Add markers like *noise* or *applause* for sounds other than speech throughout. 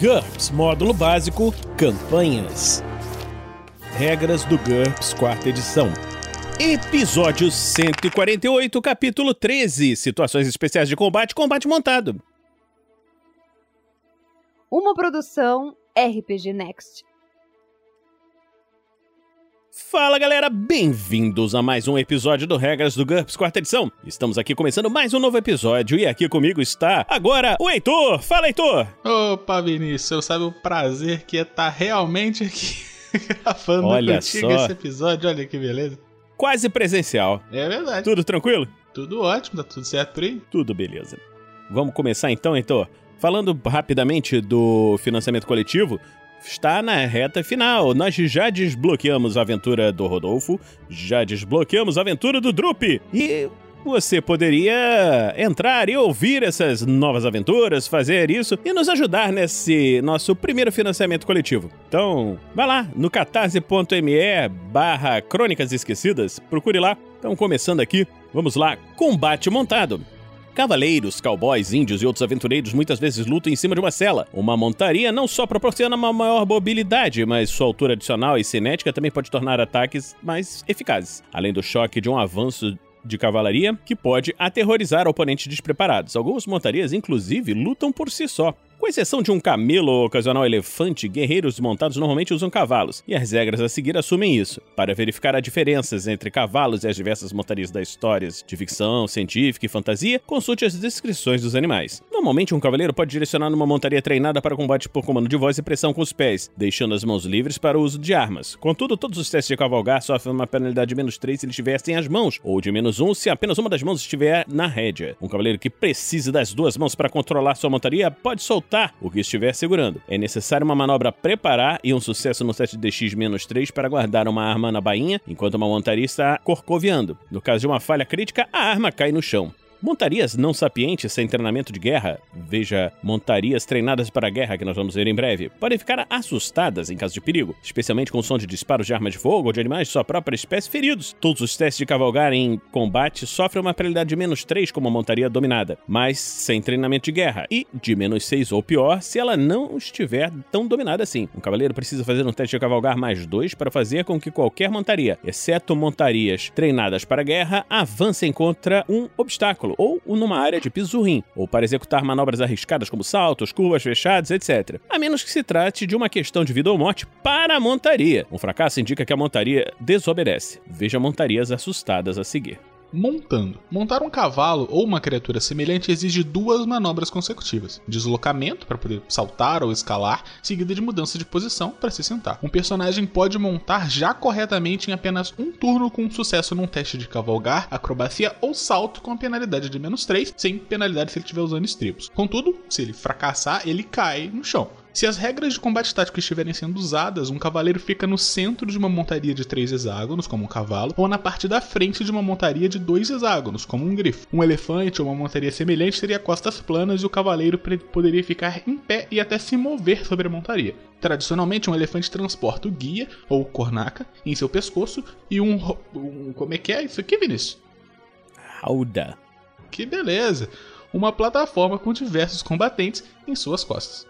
GURPS Módulo Básico Campanhas. Regras do GURPS Quarta Edição. Episódio 148, capítulo 13 Situações especiais de combate, combate montado. Uma produção RPG Next. Fala galera, bem-vindos a mais um episódio do Regras do GURPS quarta edição. Estamos aqui começando mais um novo episódio e aqui comigo está agora o Heitor. Fala Heitor! Opa Vinícius, você sabe o prazer que é estar realmente aqui *laughs* gravando Olha contigo só. esse episódio, olha que beleza. Quase presencial. É verdade. Tudo tranquilo? Tudo ótimo, tá tudo certo por aí? Tudo beleza. Vamos começar então, Heitor? Falando rapidamente do financiamento coletivo, está na reta final. Nós já desbloqueamos a aventura do Rodolfo, já desbloqueamos a aventura do Drup. E você poderia entrar e ouvir essas novas aventuras, fazer isso e nos ajudar nesse nosso primeiro financiamento coletivo. Então, vai lá no catarse.me barra Crônicas Esquecidas, procure lá. Então, começando aqui, vamos lá, combate montado. Cavaleiros, cowboys, índios e outros aventureiros muitas vezes lutam em cima de uma cela. Uma montaria não só proporciona uma maior mobilidade, mas sua altura adicional e cinética também pode tornar ataques mais eficazes. Além do choque de um avanço de cavalaria que pode aterrorizar oponentes despreparados. Algumas montarias, inclusive, lutam por si só. Com exceção de um camelo ou ocasional elefante, guerreiros montados normalmente usam cavalos, e as regras a seguir assumem isso. Para verificar as diferenças entre cavalos e as diversas montarias das histórias de ficção, científica e fantasia, consulte as descrições dos animais. Normalmente, um cavaleiro pode direcionar numa montaria treinada para combate por comando de voz e pressão com os pés, deixando as mãos livres para o uso de armas. Contudo, todos os testes de cavalgar sofrem uma penalidade de menos 3 se ele estiver sem as mãos, ou de menos 1 se apenas uma das mãos estiver na rédea. Um cavaleiro que precise das duas mãos para controlar sua montaria pode soltar o que estiver segurando. É necessário uma manobra preparar e um sucesso no teste de DX-3 para guardar uma arma na bainha enquanto uma montaria está corcoviando. No caso de uma falha crítica, a arma cai no chão. Montarias não sapientes sem treinamento de guerra, veja montarias treinadas para a guerra que nós vamos ver em breve, podem ficar assustadas em caso de perigo, especialmente com o som de disparos de arma de fogo ou de animais de sua própria espécie feridos. Todos os testes de cavalgar em combate sofrem uma penalidade de menos 3 como montaria dominada, mas sem treinamento de guerra, e de menos 6 ou pior se ela não estiver tão dominada assim. Um cavaleiro precisa fazer um teste de cavalgar mais 2 para fazer com que qualquer montaria, exceto montarias treinadas para a guerra, avancem contra um obstáculo ou numa área de piso ruim, ou para executar manobras arriscadas como saltos, curvas fechadas, etc. A menos que se trate de uma questão de vida ou morte para a montaria. Um fracasso indica que a montaria desobedece. Veja montarias assustadas a seguir. Montando. Montar um cavalo ou uma criatura semelhante exige duas manobras consecutivas: deslocamento para poder saltar ou escalar, seguida de mudança de posição para se sentar. Um personagem pode montar já corretamente em apenas um turno com sucesso num teste de cavalgar, acrobacia ou salto com a penalidade de menos 3, sem penalidade se ele estiver usando estribos. Contudo, se ele fracassar, ele cai no chão. Se as regras de combate tático estiverem sendo usadas, um cavaleiro fica no centro de uma montaria de três hexágonos, como um cavalo, ou na parte da frente de uma montaria de dois hexágonos, como um grifo. Um elefante ou uma montaria semelhante teria costas planas e o cavaleiro poderia ficar em pé e até se mover sobre a montaria. Tradicionalmente, um elefante transporta o guia, ou cornaca, em seu pescoço e um, um. Como é que é isso aqui, Vinícius? Rauda. Que beleza! Uma plataforma com diversos combatentes em suas costas.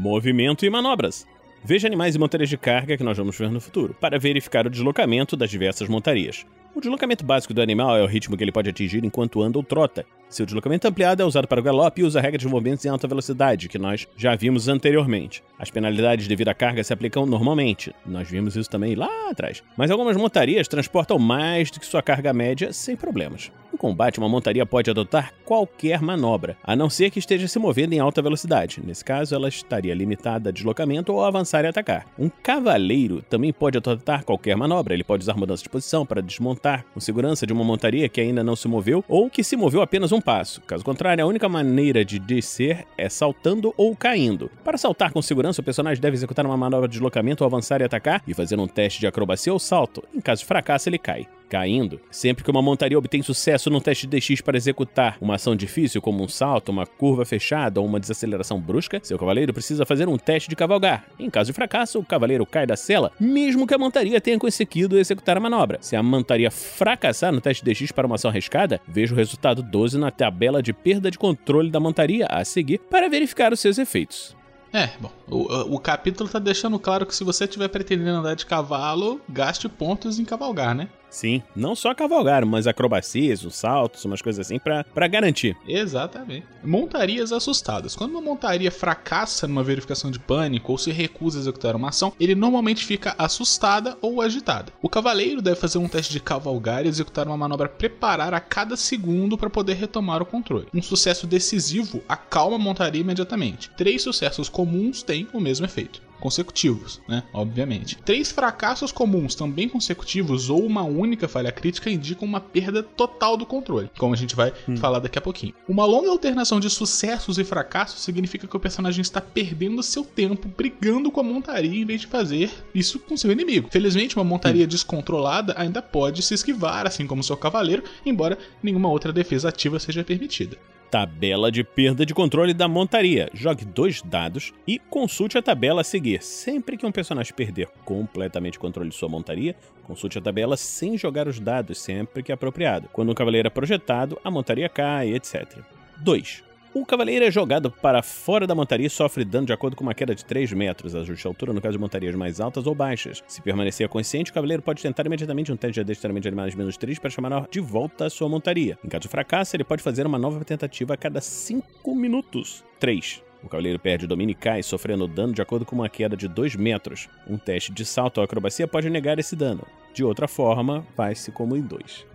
Movimento e manobras. Veja animais e montarias de carga que nós vamos ver no futuro, para verificar o deslocamento das diversas montarias. O deslocamento básico do animal é o ritmo que ele pode atingir enquanto anda ou trota. Seu deslocamento ampliado é usado para o galope e usa a regra de movimentos em alta velocidade, que nós já vimos anteriormente. As penalidades devido à carga se aplicam normalmente. Nós vimos isso também lá atrás. Mas algumas montarias transportam mais do que sua carga média sem problemas. No combate, uma montaria pode adotar qualquer manobra, a não ser que esteja se movendo em alta velocidade. Nesse caso, ela estaria limitada a deslocamento ou avançar e atacar. Um cavaleiro também pode adotar qualquer manobra. Ele pode usar mudança de posição para desmontar com segurança de uma montaria que ainda não se moveu ou que se moveu apenas um passo. Caso contrário, a única maneira de descer é saltando ou caindo. Para saltar com segurança, o personagem deve executar uma manobra de deslocamento ou avançar e atacar e fazer um teste de acrobacia ou salto. Em caso de fracasso, ele cai. Caindo. Sempre que uma montaria obtém sucesso num teste DX para executar uma ação difícil, como um salto, uma curva fechada ou uma desaceleração brusca, seu cavaleiro precisa fazer um teste de cavalgar. Em caso de fracasso, o cavaleiro cai da cela, mesmo que a montaria tenha conseguido executar a manobra. Se a montaria fracassar no teste DX para uma ação arriscada, veja o resultado 12 na tabela de perda de controle da montaria a seguir para verificar os seus efeitos. É, bom, o, o capítulo tá deixando claro que se você estiver pretendendo andar de cavalo, gaste pontos em cavalgar, né? Sim, não só cavalgar, mas acrobacias, os saltos, umas coisas assim para garantir. Exatamente. Montarias assustadas. Quando uma montaria fracassa numa verificação de pânico ou se recusa a executar uma ação, ele normalmente fica assustada ou agitada. O cavaleiro deve fazer um teste de cavalgar e executar uma manobra preparar a cada segundo para poder retomar o controle. Um sucesso decisivo acalma a montaria imediatamente. Três sucessos comuns têm o mesmo efeito consecutivos, né? Obviamente. Três fracassos comuns também consecutivos ou uma única falha crítica indicam uma perda total do controle, como a gente vai hum. falar daqui a pouquinho. Uma longa alternação de sucessos e fracassos significa que o personagem está perdendo seu tempo brigando com a montaria em vez de fazer isso com seu inimigo. Felizmente, uma montaria hum. descontrolada ainda pode se esquivar, assim como seu cavaleiro, embora nenhuma outra defesa ativa seja permitida. Tabela de perda de controle da montaria. Jogue dois dados e consulte a tabela a seguir. Sempre que um personagem perder completamente o controle de sua montaria, consulte a tabela sem jogar os dados, sempre que apropriado. Quando um cavaleiro é projetado, a montaria cai, etc. 2. O cavaleiro é jogado para fora da montaria e sofre dano de acordo com uma queda de 3 metros. Ajuste a altura no caso de montarias mais altas ou baixas. Se permanecer consciente, o cavaleiro pode tentar imediatamente um teste de adestramento de animais menos 3 para chamar de volta a sua montaria. Em caso de fracasso, ele pode fazer uma nova tentativa a cada 5 minutos. 3. O cavaleiro perde o domínio e cai, sofrendo dano de acordo com uma queda de 2 metros. Um teste de salto ou acrobacia pode negar esse dano. De outra forma, vai-se como em 2.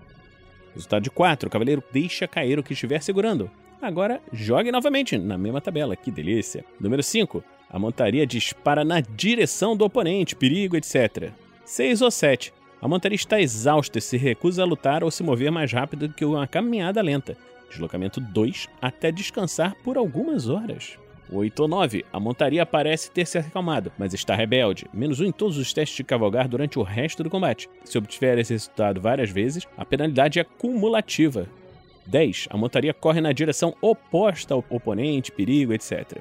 Resultado de 4. O cavaleiro deixa cair o que estiver segurando. Agora jogue novamente na mesma tabela, que delícia. Número 5. A montaria dispara na direção do oponente, perigo, etc. 6 ou 7. A montaria está exausta e se recusa a lutar ou se mover mais rápido que uma caminhada lenta. Deslocamento 2 até descansar por algumas horas. 8 ou 9. A montaria parece ter se acalmado, mas está rebelde. Menos 1 em todos os testes de cavalgar durante o resto do combate. Se obtiver esse resultado várias vezes, a penalidade é cumulativa. 10. A montaria corre na direção oposta ao oponente, perigo, etc.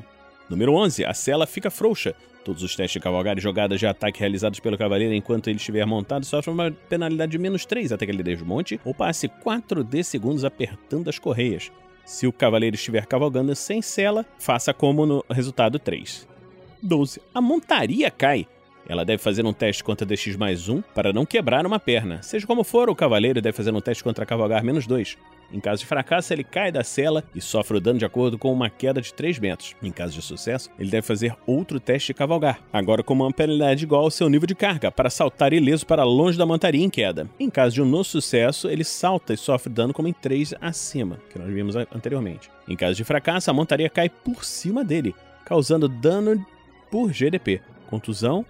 Número 11. A cela fica frouxa. Todos os testes de cavalgar e jogadas de ataque realizados pelo cavaleiro enquanto ele estiver montado sofrem uma penalidade de menos 3 até que ele desmonte ou passe 4D segundos apertando as correias. Se o cavaleiro estiver cavalgando sem cela, faça como no resultado 3. 12. A montaria cai. Ela deve fazer um teste contra DX mais 1 para não quebrar uma perna. Seja como for, o cavaleiro deve fazer um teste contra cavalgar menos 2. Em caso de fracasso, ele cai da cela e sofre o dano de acordo com uma queda de 3 metros. Em caso de sucesso, ele deve fazer outro teste de cavalgar, agora com uma penalidade igual ao seu nível de carga, para saltar ileso para longe da montaria em queda. Em caso de um no sucesso, ele salta e sofre dano como em 3 acima, que nós vimos anteriormente. Em caso de fracasso, a montaria cai por cima dele, causando dano por GDP, contusão,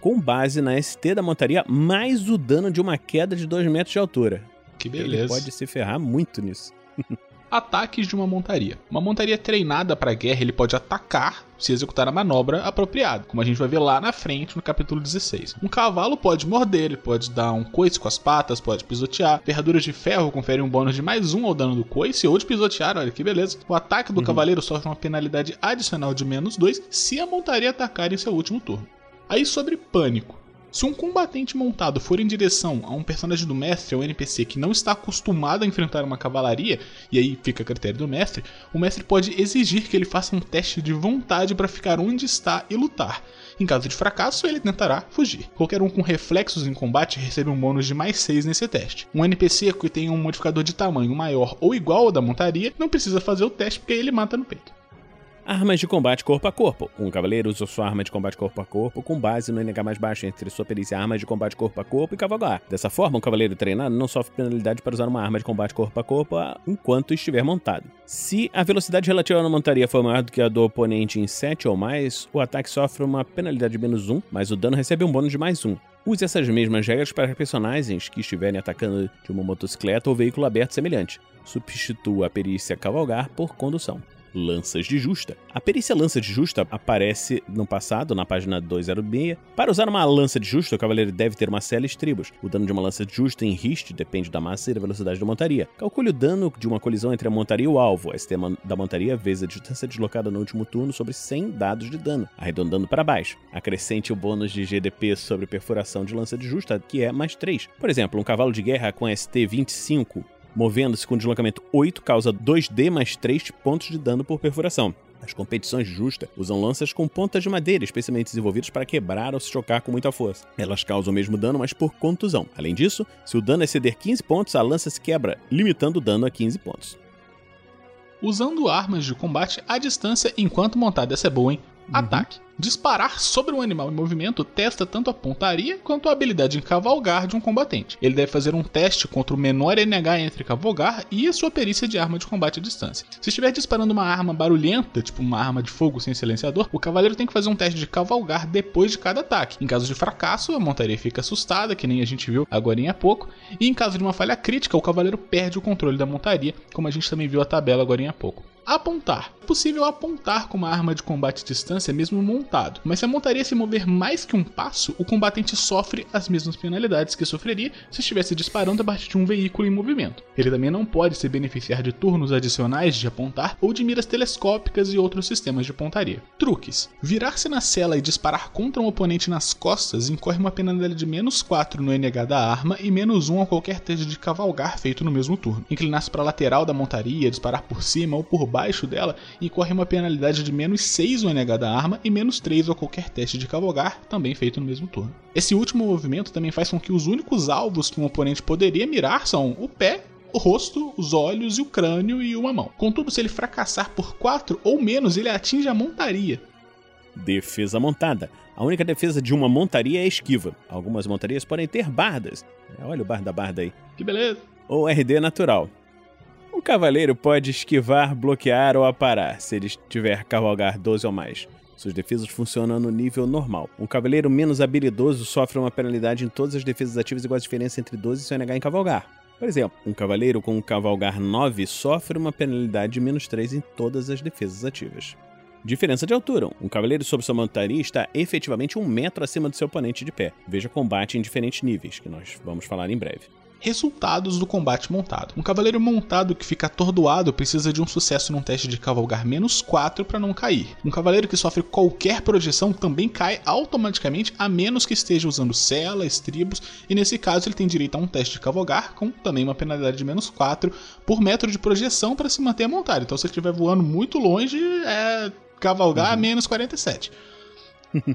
com base na ST da montaria, mais o dano de uma queda de 2 metros de altura. Que beleza. Ele pode se ferrar muito nisso. *laughs* Ataques de uma montaria. Uma montaria treinada para guerra, ele pode atacar se executar a manobra apropriada, como a gente vai ver lá na frente no capítulo 16. Um cavalo pode morder, ele pode dar um coice com as patas, pode pisotear. Ferraduras de ferro conferem um bônus de mais um ao dano do coice ou de pisotear, olha que beleza. O ataque do uhum. cavaleiro sofre uma penalidade adicional de menos 2 se a montaria atacar em seu último turno. Aí sobre pânico. Se um combatente montado for em direção a um personagem do mestre ou NPC que não está acostumado a enfrentar uma cavalaria, e aí fica a critério do mestre, o mestre pode exigir que ele faça um teste de vontade para ficar onde está e lutar. Em caso de fracasso, ele tentará fugir. Qualquer um com reflexos em combate recebe um bônus de mais 6 nesse teste. Um NPC que tem um modificador de tamanho maior ou igual ao da montaria não precisa fazer o teste porque ele mata no peito. Armas de combate corpo a corpo. Um cavaleiro usa sua arma de combate corpo a corpo com base no NH mais baixo entre sua perícia armas de combate corpo a corpo e cavalgar. Dessa forma, um cavaleiro treinado não sofre penalidade para usar uma arma de combate corpo a corpo enquanto estiver montado. Se a velocidade relativa na montaria for maior do que a do oponente em 7 ou mais, o ataque sofre uma penalidade de menos 1, mas o dano recebe um bônus de mais 1. Use essas mesmas regras para personagens que estiverem atacando de uma motocicleta ou veículo aberto semelhante. Substitua a perícia cavalgar por condução lanças de justa. A perícia lança de justa aparece no passado, na página 206. Para usar uma lança de justa, o cavaleiro deve ter uma cela e estribos. O dano de uma lança de justa em riste depende da massa e da velocidade da montaria. Calcule o dano de uma colisão entre a montaria e o alvo. ST da montaria vezes a distância deslocada no último turno sobre 100 dados de dano, arredondando para baixo. Acrescente o bônus de GDP sobre perfuração de lança de justa, que é mais 3. Por exemplo, um cavalo de guerra com ST 25 Movendo-se com deslocamento 8, causa 2D mais 3 pontos de dano por perfuração. As competições justas usam lanças com pontas de madeira, especialmente desenvolvidas para quebrar ou se chocar com muita força. Elas causam o mesmo dano, mas por contusão. Além disso, se o dano exceder 15 pontos, a lança se quebra, limitando o dano a 15 pontos. Usando armas de combate à distância enquanto montada, essa é boa, hein? Uhum. Ataque. Disparar sobre um animal em movimento testa tanto a pontaria quanto a habilidade em cavalgar de um combatente. Ele deve fazer um teste contra o menor NH entre cavalgar e a sua perícia de arma de combate à distância. Se estiver disparando uma arma barulhenta, tipo uma arma de fogo sem silenciador, o cavaleiro tem que fazer um teste de cavalgar depois de cada ataque. Em caso de fracasso, a montaria fica assustada, que nem a gente viu agora há pouco, e em caso de uma falha crítica, o cavaleiro perde o controle da montaria, como a gente também viu a tabela agora há pouco. Apontar. É possível apontar com uma arma de combate à distância mesmo montado, mas se a montaria se mover mais que um passo, o combatente sofre as mesmas penalidades que sofreria se estivesse disparando a partir de um veículo em movimento. Ele também não pode se beneficiar de turnos adicionais de apontar ou de miras telescópicas e outros sistemas de pontaria. Truques. Virar-se na cela e disparar contra um oponente nas costas incorre uma penalidade de menos 4 no NH da arma e menos 1 a qualquer teste de cavalgar feito no mesmo turno. Inclinar-se para a lateral da montaria, disparar por cima ou por abaixo dela e corre uma penalidade de menos 6 no NH da arma e menos 3 a qualquer teste de cavalgar, também feito no mesmo turno. Esse último movimento também faz com que os únicos alvos que um oponente poderia mirar são o pé o rosto, os olhos e o crânio e uma mão. Contudo, se ele fracassar por 4 ou menos, ele atinge a montaria. Defesa montada. A única defesa de uma montaria é esquiva. Algumas montarias podem ter bardas. Olha o bar da barda aí. Que beleza. Ou RD natural. Um cavaleiro pode esquivar, bloquear ou aparar, se ele tiver cavalgar 12 ou mais. Suas defesas funcionam no nível normal. Um cavaleiro menos habilidoso sofre uma penalidade em todas as defesas ativas igual a diferença entre 12 e seu NH em cavalgar. Por exemplo, um cavaleiro com um cavalgar 9 sofre uma penalidade de menos 3 em todas as defesas ativas. Diferença de altura. Um cavaleiro sob sua montaria está efetivamente um metro acima do seu oponente de pé. Veja combate em diferentes níveis, que nós vamos falar em breve resultados do combate montado. Um cavaleiro montado que fica atordoado precisa de um sucesso num teste de cavalgar menos 4 para não cair. Um cavaleiro que sofre qualquer projeção também cai automaticamente, a menos que esteja usando cela, estribos, e nesse caso ele tem direito a um teste de cavalgar, com também uma penalidade de menos 4 por metro de projeção para se manter montado. Então se ele estiver voando muito longe, é cavalgar uhum. a menos 47.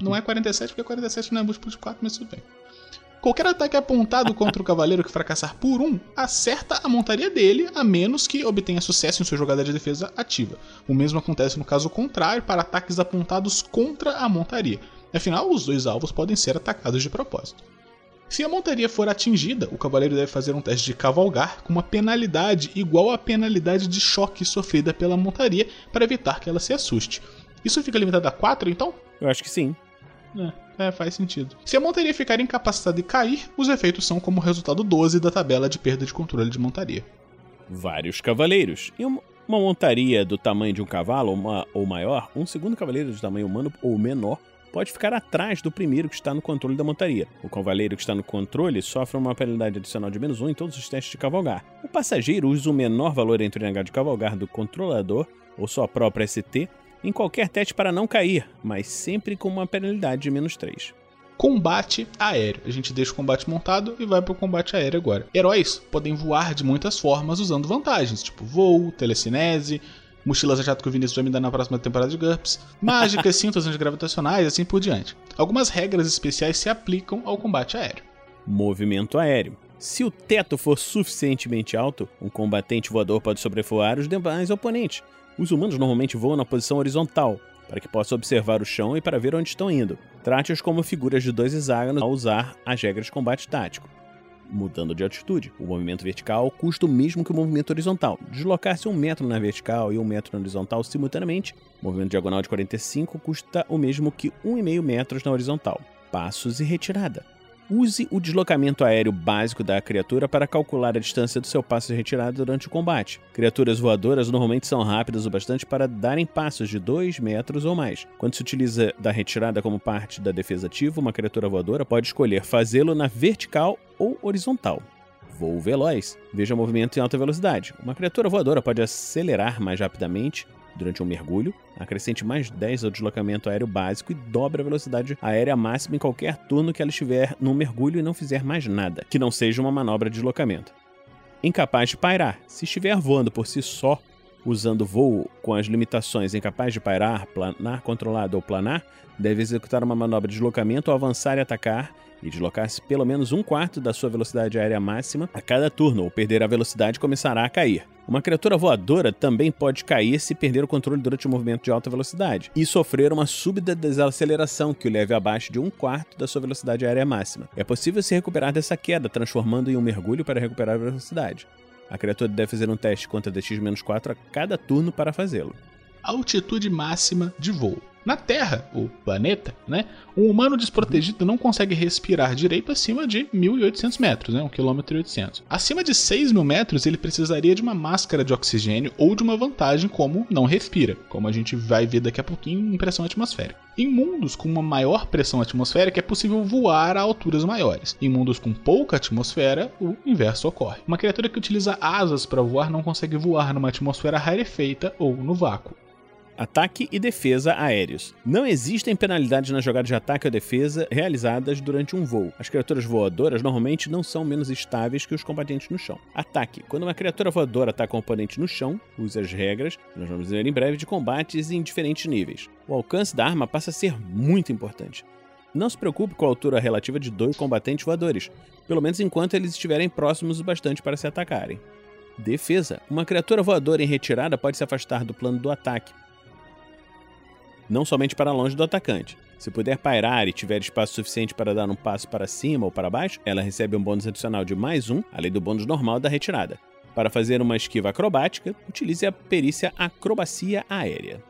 não é 47 porque 47 não é múltiplo de 4, mas tudo bem. Qualquer ataque apontado contra o cavaleiro que fracassar por um acerta a montaria dele, a menos que obtenha sucesso em sua jogada de defesa ativa. O mesmo acontece no caso contrário para ataques apontados contra a montaria. Afinal, os dois alvos podem ser atacados de propósito. Se a montaria for atingida, o cavaleiro deve fazer um teste de cavalgar com uma penalidade igual à penalidade de choque sofrida pela montaria para evitar que ela se assuste. Isso fica limitado a 4, então? Eu acho que sim. É. É, faz sentido. Se a montaria ficar incapacitada e cair, os efeitos são como resultado 12 da tabela de perda de controle de montaria. Vários cavaleiros. Em uma montaria do tamanho de um cavalo uma, ou maior, um segundo cavaleiro de tamanho humano ou menor pode ficar atrás do primeiro que está no controle da montaria. O cavaleiro que está no controle sofre uma penalidade adicional de menos um em todos os testes de cavalgar. O passageiro usa o menor valor entre o NH de cavalgar do controlador ou sua própria ST em qualquer teste para não cair, mas sempre com uma penalidade de menos 3. Combate aéreo. A gente deixa o combate montado e vai para o combate aéreo agora. Heróis podem voar de muitas formas usando vantagens, tipo voo, telecinese, mochilas a jato que o Vinícius vai me dar na próxima temporada de GURPS, *laughs* mágicas, cintos antigravitacionais e assim por diante. Algumas regras especiais se aplicam ao combate aéreo. Movimento aéreo. Se o teto for suficientemente alto, um combatente voador pode sobrevoar os demais oponentes, os humanos normalmente voam na posição horizontal, para que possa observar o chão e para ver onde estão indo. Trate-os como figuras de dois hexágonos ao usar as regras de combate tático. Mudando de altitude, o movimento vertical custa o mesmo que o movimento horizontal. Deslocar-se um metro na vertical e um metro na horizontal simultaneamente, o movimento diagonal de 45 custa o mesmo que 1,5 metros na horizontal. Passos e retirada. Use o deslocamento aéreo básico da criatura para calcular a distância do seu passo de retirada durante o combate. Criaturas voadoras normalmente são rápidas o bastante para darem passos de 2 metros ou mais. Quando se utiliza da retirada como parte da defesa ativa, uma criatura voadora pode escolher fazê-lo na vertical ou horizontal. Voo veloz. Veja movimento em alta velocidade. Uma criatura voadora pode acelerar mais rapidamente durante um mergulho, acrescente mais 10 ao deslocamento aéreo básico e dobre a velocidade aérea máxima em qualquer turno que ela estiver num mergulho e não fizer mais nada, que não seja uma manobra de deslocamento. incapaz de pairar. Se estiver voando por si só, usando voo com as limitações incapaz de pairar, planar controlado ou planar, deve executar uma manobra de deslocamento ou avançar e atacar e deslocar-se pelo menos um quarto da sua velocidade aérea máxima a cada turno, ou perder a velocidade e começará a cair. Uma criatura voadora também pode cair se perder o controle durante um movimento de alta velocidade e sofrer uma súbita desaceleração que o leve abaixo de um quarto da sua velocidade aérea máxima. É possível se recuperar dessa queda, transformando em um mergulho para recuperar a velocidade. A criatura deve fazer um teste contra DX-4 a cada turno para fazê-lo. Altitude máxima de voo. Na Terra, o planeta, né, um humano desprotegido não consegue respirar direito acima de 1.800 metros, né, 1 km 800. Acima de 6 mil metros, ele precisaria de uma máscara de oxigênio ou de uma vantagem como não respira, como a gente vai ver daqui a pouquinho em pressão atmosférica. Em mundos com uma maior pressão atmosférica, é possível voar a alturas maiores. Em mundos com pouca atmosfera, o inverso ocorre. Uma criatura que utiliza asas para voar não consegue voar numa atmosfera rarefeita ou no vácuo ataque e defesa aéreos. Não existem penalidades nas jogadas de ataque ou defesa realizadas durante um voo. As criaturas voadoras normalmente não são menos estáveis que os combatentes no chão. Ataque. Quando uma criatura voadora ataca um oponente no chão, use as regras, nós vamos ver em breve, de combates em diferentes níveis. O alcance da arma passa a ser muito importante. Não se preocupe com a altura relativa de dois combatentes voadores, pelo menos enquanto eles estiverem próximos o bastante para se atacarem. Defesa. Uma criatura voadora em retirada pode se afastar do plano do ataque, não somente para longe do atacante. Se puder pairar e tiver espaço suficiente para dar um passo para cima ou para baixo, ela recebe um bônus adicional de mais um, além do bônus normal da retirada. Para fazer uma esquiva acrobática, utilize a perícia Acrobacia Aérea.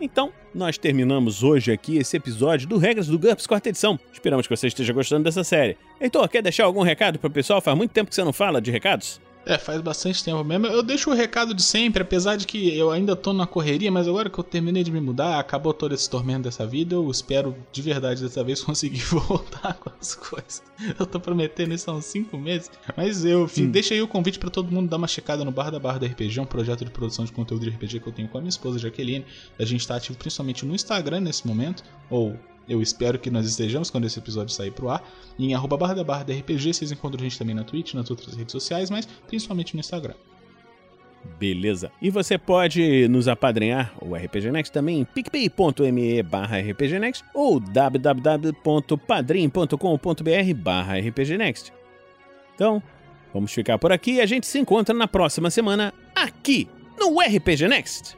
Então, nós terminamos hoje aqui esse episódio do Regras do GURPS quarta edição. Esperamos que você esteja gostando dessa série. Heitor, quer deixar algum recado para o pessoal? Faz muito tempo que você não fala de recados? É, faz bastante tempo mesmo. Eu deixo o recado de sempre, apesar de que eu ainda tô na correria, mas agora que eu terminei de me mudar, acabou todo esse tormento dessa vida, eu espero de verdade dessa vez *laughs* conseguir *laughs* voltar com as coisas. Eu tô prometendo isso há uns 5 meses. Mas eu, enfim, hum. deixa aí o convite para todo mundo dar uma checada no Bar da Barra da RPG, um projeto de produção de conteúdo de RPG que eu tenho com a minha esposa Jaqueline. A gente tá ativo principalmente no Instagram nesse momento, ou eu espero que nós estejamos quando esse episódio sair pro ar. Em arroba barra da barra da RPG, vocês encontram a gente também na Twitch, nas outras redes sociais, mas principalmente no Instagram. Beleza. E você pode nos apadrinhar, o RPG Next, também em picpay.me barra rpgnext ou www.padrim.com.br barra rpgnext. Então, vamos ficar por aqui e a gente se encontra na próxima semana aqui no RPG Next.